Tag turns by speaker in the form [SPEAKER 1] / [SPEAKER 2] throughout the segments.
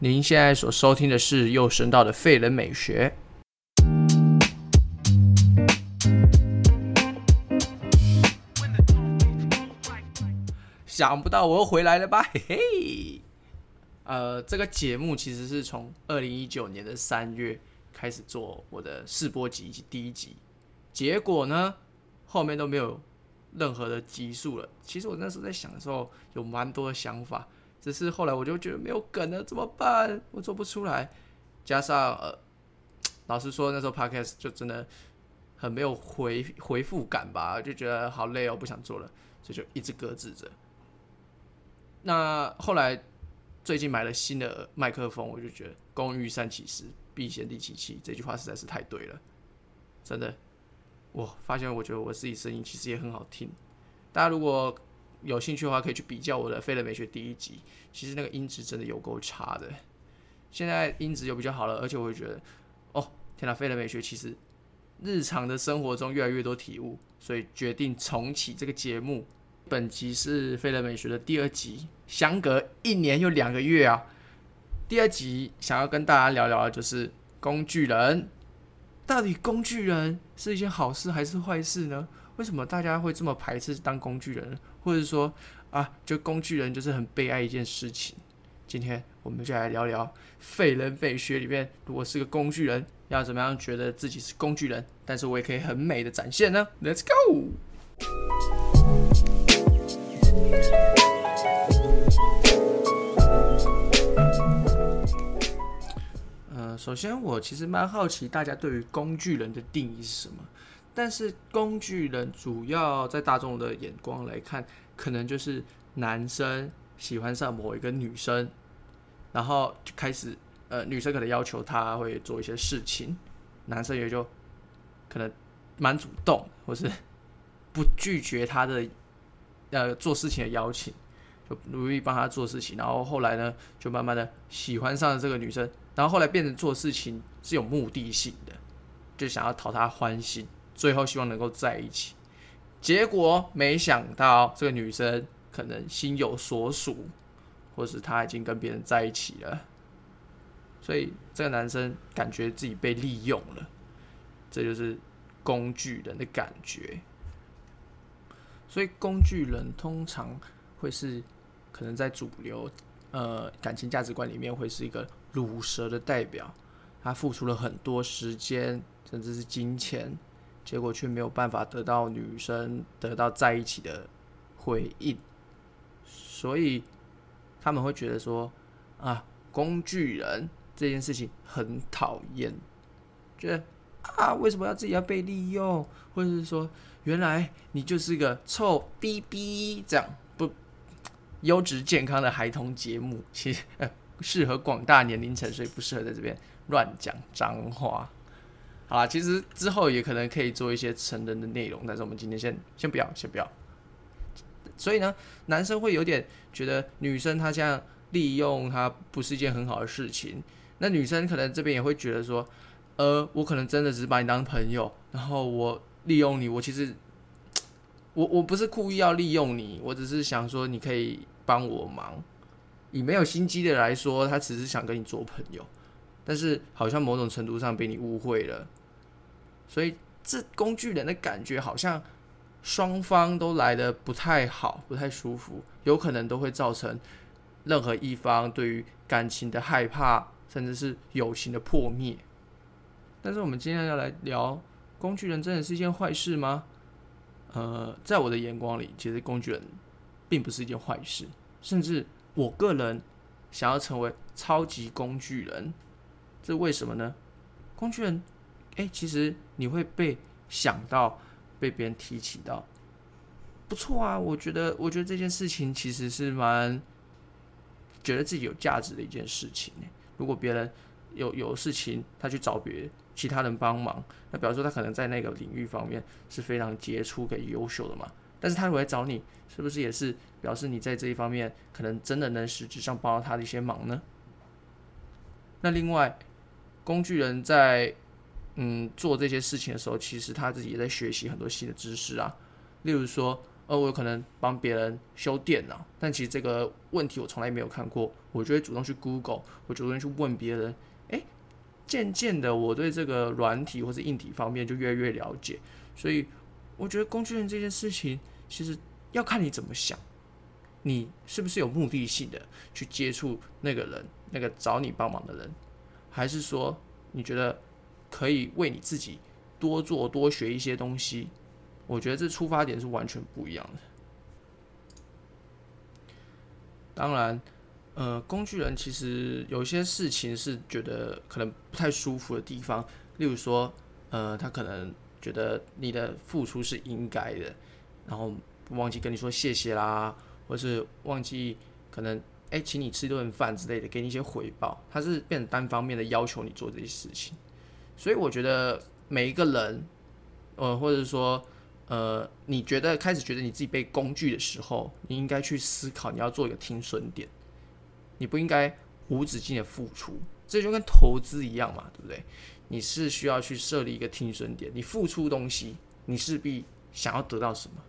[SPEAKER 1] 您现在所收听的是右声道的废人美学。想不到我又回来了吧，嘿嘿。呃，这个节目其实是从二零一九年的三月开始做我的试播集以及第一集，结果呢，后面都没有任何的集数了。其实我那时候在想的时候，有蛮多的想法，只是后来我就觉得没有梗了，怎么办？我做不出来。加上呃，老实说，那时候 Podcast 就真的很没有回回复感吧，就觉得好累哦，不想做了，所以就一直搁置着。那后来最近买了新的麦克风，我就觉得“工欲善其事，必先利其器”这句话实在是太对了，真的。我发现，我觉得我自己声音其实也很好听。大家如果有兴趣的话，可以去比较我的《废人美学》第一集，其实那个音质真的有够差的。现在音质又比较好了，而且我会觉得，哦，天哪，《废人美学》其实日常的生活中越来越多体悟，所以决定重启这个节目。本集是《废人美学》的第二集，相隔一年又两个月啊！第二集想要跟大家聊聊的就是工具人，到底工具人是一件好事还是坏事呢？为什么大家会这么排斥当工具人，或者说啊，就工具人就是很悲哀一件事情？今天我们就来聊聊《废人废学》里面，如果是个工具人，要怎么样觉得自己是工具人，但是我也可以很美的展现呢？Let's go！呃，首先我其实蛮好奇大家对于工具人的定义是什么？但是工具人主要在大众的眼光来看，可能就是男生喜欢上某一个女生，然后就开始呃，女生可能要求他会做一些事情，男生也就可能蛮主动，或是 不拒绝他的。呃，做事情的邀请，就努力帮他做事情，然后后来呢，就慢慢的喜欢上了这个女生，然后后来变成做事情是有目的性的，就想要讨她欢心，最后希望能够在一起，结果没想到这个女生可能心有所属，或是她已经跟别人在一起了，所以这个男生感觉自己被利用了，这就是工具人的感觉。所以工具人通常会是可能在主流呃感情价值观里面会是一个鲁蛇的代表，他付出了很多时间甚至是金钱，结果却没有办法得到女生得到在一起的回应，所以他们会觉得说啊工具人这件事情很讨厌，觉得啊为什么要自己要被利用，或者是说。原来你就是个臭逼逼，这样不优质健康的孩童节目，其实适合广大年龄层，所以不适合在这边乱讲脏话。好啦，其实之后也可能可以做一些成人的内容，但是我们今天先先不要，先不要。所以呢，男生会有点觉得女生她这样利用他不是一件很好的事情。那女生可能这边也会觉得说，呃，我可能真的只是把你当朋友，然后我。利用你，我其实我我不是故意要利用你，我只是想说你可以帮我忙。以没有心机的来说，他只是想跟你做朋友，但是好像某种程度上被你误会了，所以这工具人的感觉好像双方都来得不太好，不太舒服，有可能都会造成任何一方对于感情的害怕，甚至是友情的破灭。但是我们今天要来聊。工具人真的是一件坏事吗？呃，在我的眼光里，其实工具人并不是一件坏事，甚至我个人想要成为超级工具人，这为什么呢？工具人，哎，其实你会被想到，被别人提起到，不错啊，我觉得，我觉得这件事情其实是蛮觉得自己有价值的一件事情。如果别人有有事情，他去找别。其他人帮忙，那表示说他可能在那个领域方面是非常杰出跟优秀的嘛。但是他如果来找你，是不是也是表示你在这一方面可能真的能实质上帮到他的一些忙呢？那另外，工具人在嗯做这些事情的时候，其实他自己也在学习很多新的知识啊。例如说，呃，我有可能帮别人修电脑，但其实这个问题我从来没有看过，我就会主动去 Google，我主动去问别人，诶，渐渐的我对这个软体或者硬体方面就越来越了解，所以我觉得工具人这件事情其实要看你怎么想，你是不是有目的性的去接触那个人，那个找你帮忙的人，还是说你觉得可以为你自己多做多学一些东西？我觉得这出发点是完全不一样的。当然，呃，工具人其实有些事情是觉得可能不太舒服的地方，例如说，呃，他可能觉得你的付出是应该的，然后忘记跟你说谢谢啦，或是忘记可能哎，请你吃一顿饭之类的，给你一些回报，他是变成单方面的要求你做这些事情。所以我觉得每一个人，呃，或者说。呃，你觉得开始觉得你自己被工具的时候，你应该去思考，你要做一个停损点，你不应该无止境的付出，这就跟投资一样嘛，对不对？你是需要去设立一个停损点，你付出东西，你势必想要得到什么？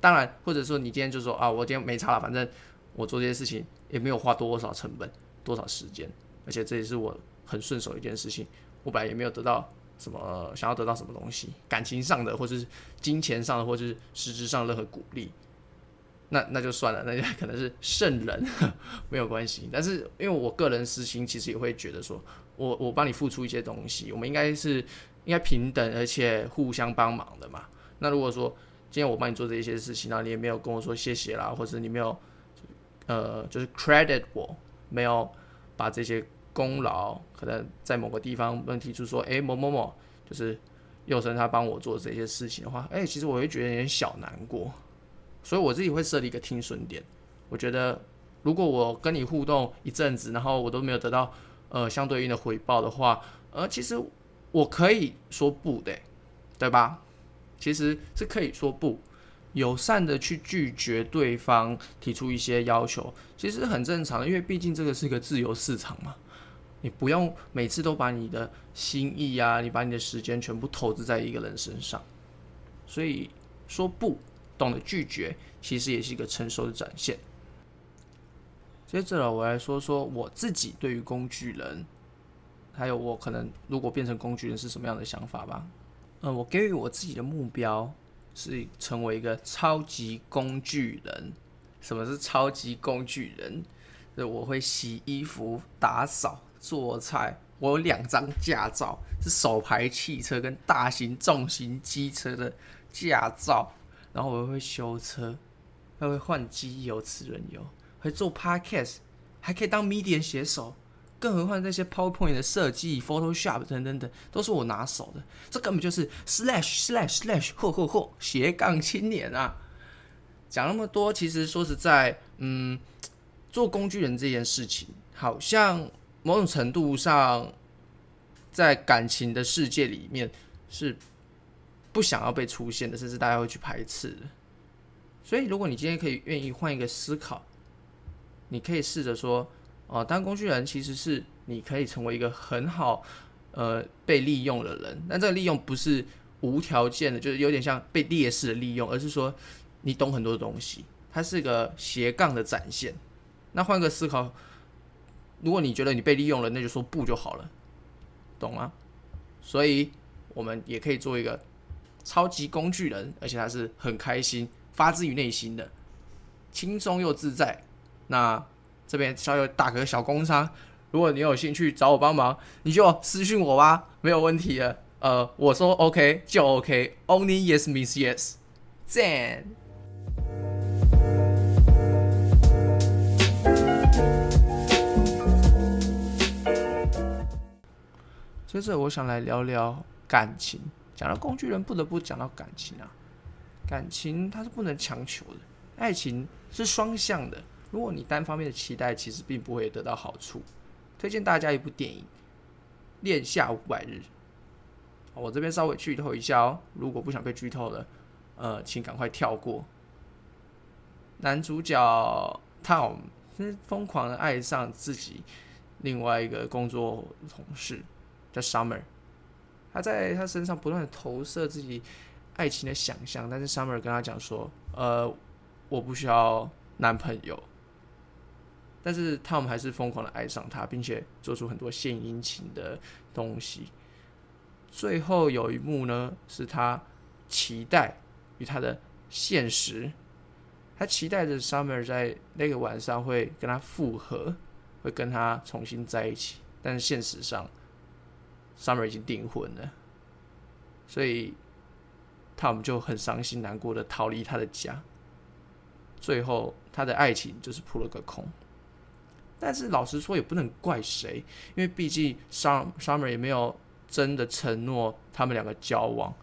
[SPEAKER 1] 当然，或者说你今天就说啊，我今天没差了，反正我做这些事情也没有花多少成本、多少时间，而且这也是我很顺手一件事情，我本来也没有得到。什么想要得到什么东西，感情上的，或者是金钱上的，或者是实质上任何鼓励，那那就算了，那就 可能是圣人，没有关系。但是因为我个人私心，其实也会觉得说，我我帮你付出一些东西，我们应该是应该平等，而且互相帮忙的嘛。那如果说今天我帮你做这些事情，然后你也没有跟我说谢谢啦，或者你没有呃就是 credit 我，没有把这些。功劳可能在某个地方能提出说，哎，某某某就是佑生他帮我做这些事情的话，哎，其实我会觉得有点小难过，所以我自己会设立一个听损点。我觉得如果我跟你互动一阵子，然后我都没有得到呃相对应的回报的话，呃，其实我可以说不的，对吧？其实是可以说不，友善的去拒绝对方提出一些要求，其实很正常的，因为毕竟这个是一个自由市场嘛。你不用每次都把你的心意啊，你把你的时间全部投资在一个人身上，所以说不，懂得拒绝，其实也是一个成熟的展现。接着，我来说说我自己对于工具人，还有我可能如果变成工具人是什么样的想法吧。嗯，我给予我自己的目标是成为一个超级工具人。什么是超级工具人？我会洗衣服、打扫。做菜，我有两张驾照，是手排汽车跟大型重型机车的驾照。然后我会修车，还会换机油、齿轮油，会做 podcast，还可以当 media 写手。更何况那些 PowerPoint 的设计、Photoshop 等等等，都是我拿手的。这根本就是 slash slash slash 嚯嚯嚯斜杠青年啊！讲那么多，其实说实在，嗯，做工具人这件事情，好像。某种程度上，在感情的世界里面是不想要被出现的，甚至大家会去排斥的。所以，如果你今天可以愿意换一个思考，你可以试着说：哦，当工具人其实是你可以成为一个很好呃被利用的人。但这个利用不是无条件的，就是有点像被劣势的利用，而是说你懂很多东西，它是个斜杠的展现。那换个思考。如果你觉得你被利用了，那就说不就好了，懂吗？所以我们也可以做一个超级工具人，而且他是很开心、发自于内心的，轻松又自在。那这边稍微打个小工商，如果你有兴趣找我帮忙，你就私信我吧，没有问题的。呃，我说 OK 就 OK，Only Yes means Yes，赞。接着，我想来聊聊感情。讲到工具人，不得不讲到感情啊。感情它是不能强求的，爱情是双向的。如果你单方面的期待，其实并不会得到好处。推荐大家一部电影《恋夏五百日》。我这边稍微剧透一下哦，如果不想被剧透的，呃，请赶快跳过。男主角 Tom 疯狂的爱上自己另外一个工作同事。叫 Summer，他在他身上不断的投射自己爱情的想象，但是 Summer 跟他讲说，呃，我不需要男朋友。但是 Tom 还是疯狂的爱上他，并且做出很多献殷勤的东西。最后有一幕呢，是他期待与他的现实，他期待着 Summer 在那个晚上会跟他复合，会跟他重新在一起。但是现实上，Summer 已经订婚了，所以 Tom 就很伤心难过的逃离他的家。最后，他的爱情就是扑了个空。但是老实说，也不能怪谁，因为毕竟 Summer Summer 也没有真的承诺他们两个交往。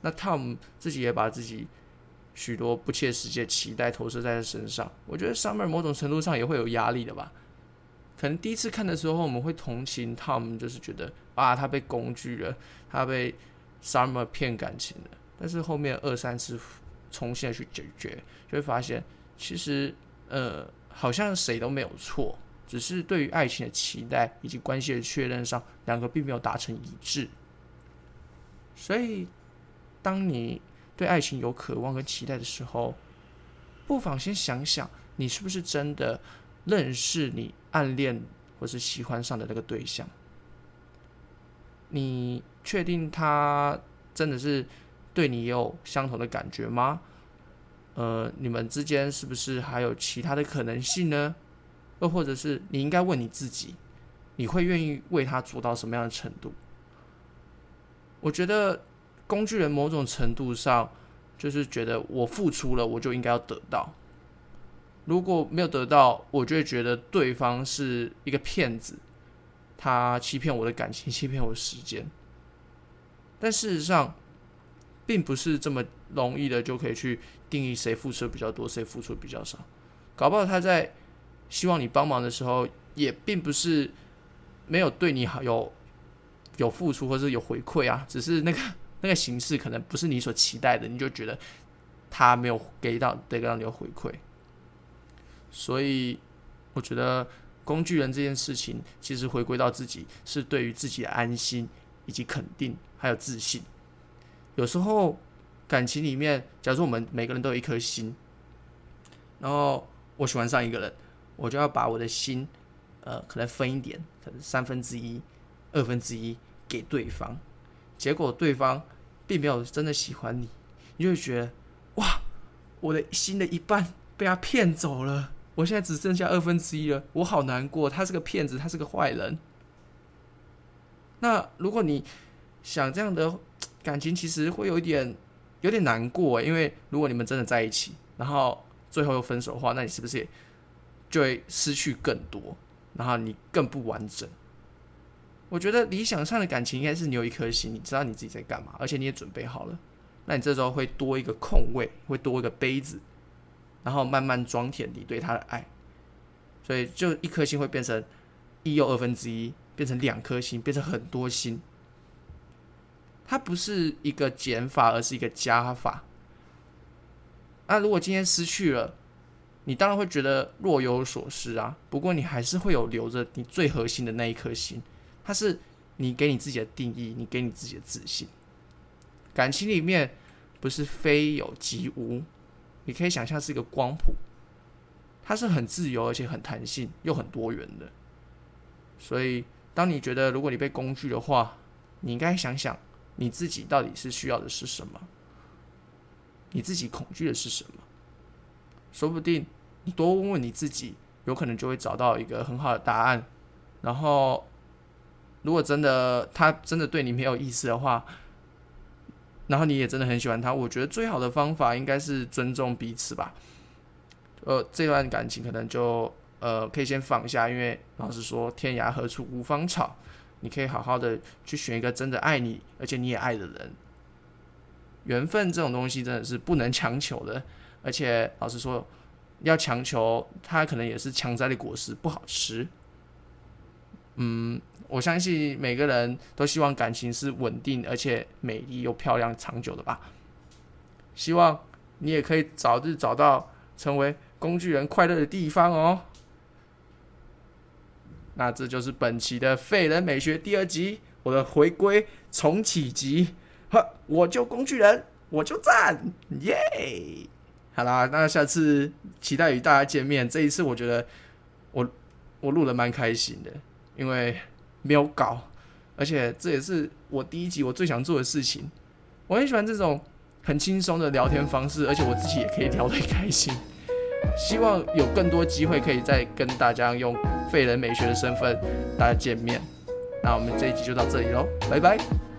[SPEAKER 1] 那 Tom 自己也把自己许多不切实际的期待投射在他身上。我觉得 Summer 某种程度上也会有压力的吧。可能第一次看的时候，我们会同情 Tom，就是觉得啊，他被工具了，他被 Summer 骗感情了。但是后面二三次重新的去解决，就会发现其实呃。好像谁都没有错，只是对于爱情的期待以及关系的确认上，两个并没有达成一致。所以，当你对爱情有渴望跟期待的时候，不妨先想想，你是不是真的认识你暗恋或是喜欢上的那个对象？你确定他真的是对你有相同的感觉吗？呃，你们之间是不是还有其他的可能性呢？又或者是你应该问你自己，你会愿意为他做到什么样的程度？我觉得工具人某种程度上就是觉得我付出了，我就应该要得到。如果没有得到，我就会觉得对方是一个骗子，他欺骗我的感情，欺骗我的时间。但事实上，并不是这么容易的就可以去。定义谁付出的比较多，谁付出的比较少，搞不好他在希望你帮忙的时候，也并不是没有对你好有有付出或者有回馈啊，只是那个那个形式可能不是你所期待的，你就觉得他没有给到得到你的回馈，所以我觉得工具人这件事情，其实回归到自己是对于自己的安心以及肯定还有自信，有时候。感情里面，假如我们每个人都有一颗心，然后我喜欢上一个人，我就要把我的心，呃，可能分一点，可能三分之一、二分之一给对方。结果对方并没有真的喜欢你，你就会觉得，哇，我的心的一半被他骗走了，我现在只剩下二分之一了，我好难过。他是个骗子，他是个坏人。那如果你想这样的感情，其实会有一点。有点难过，因为如果你们真的在一起，然后最后又分手的话，那你是不是也就会失去更多，然后你更不完整？我觉得理想上的感情应该是你有一颗心，你知道你自己在干嘛，而且你也准备好了，那你这时候会多一个空位，会多一个杯子，然后慢慢装填你对他的爱，所以就一颗心会变成一又二分之一，变成两颗心，变成很多心。它不是一个减法，而是一个加法。那如果今天失去了，你当然会觉得若有所失啊。不过你还是会有留着你最核心的那一颗心，它是你给你自己的定义，你给你自己的自信。感情里面不是非有即无，你可以想象是一个光谱，它是很自由而且很弹性又很多元的。所以，当你觉得如果你被工具的话，你应该想想。你自己到底是需要的是什么？你自己恐惧的是什么？说不定你多问问你自己，有可能就会找到一个很好的答案。然后，如果真的他真的对你没有意思的话，然后你也真的很喜欢他，我觉得最好的方法应该是尊重彼此吧。呃，这段感情可能就呃可以先放下，因为老实说，天涯何处无芳草。你可以好好的去选一个真的爱你，而且你也爱的人。缘分这种东西真的是不能强求的，而且老实说，要强求，它可能也是强摘的果实，不好吃。嗯，我相信每个人都希望感情是稳定，而且美丽又漂亮、长久的吧。希望你也可以早日找到成为工具人快乐的地方哦。那这就是本期的废人美学第二集，我的回归重启集。呵，我就工具人，我就赞，耶！好啦，那下次期待与大家见面。这一次我觉得我我录的蛮开心的，因为没有搞，而且这也是我第一集我最想做的事情。我很喜欢这种很轻松的聊天方式，而且我自己也可以聊得开心。希望有更多机会可以再跟大家用废人美学的身份大家见面。那我们这一集就到这里喽，拜拜。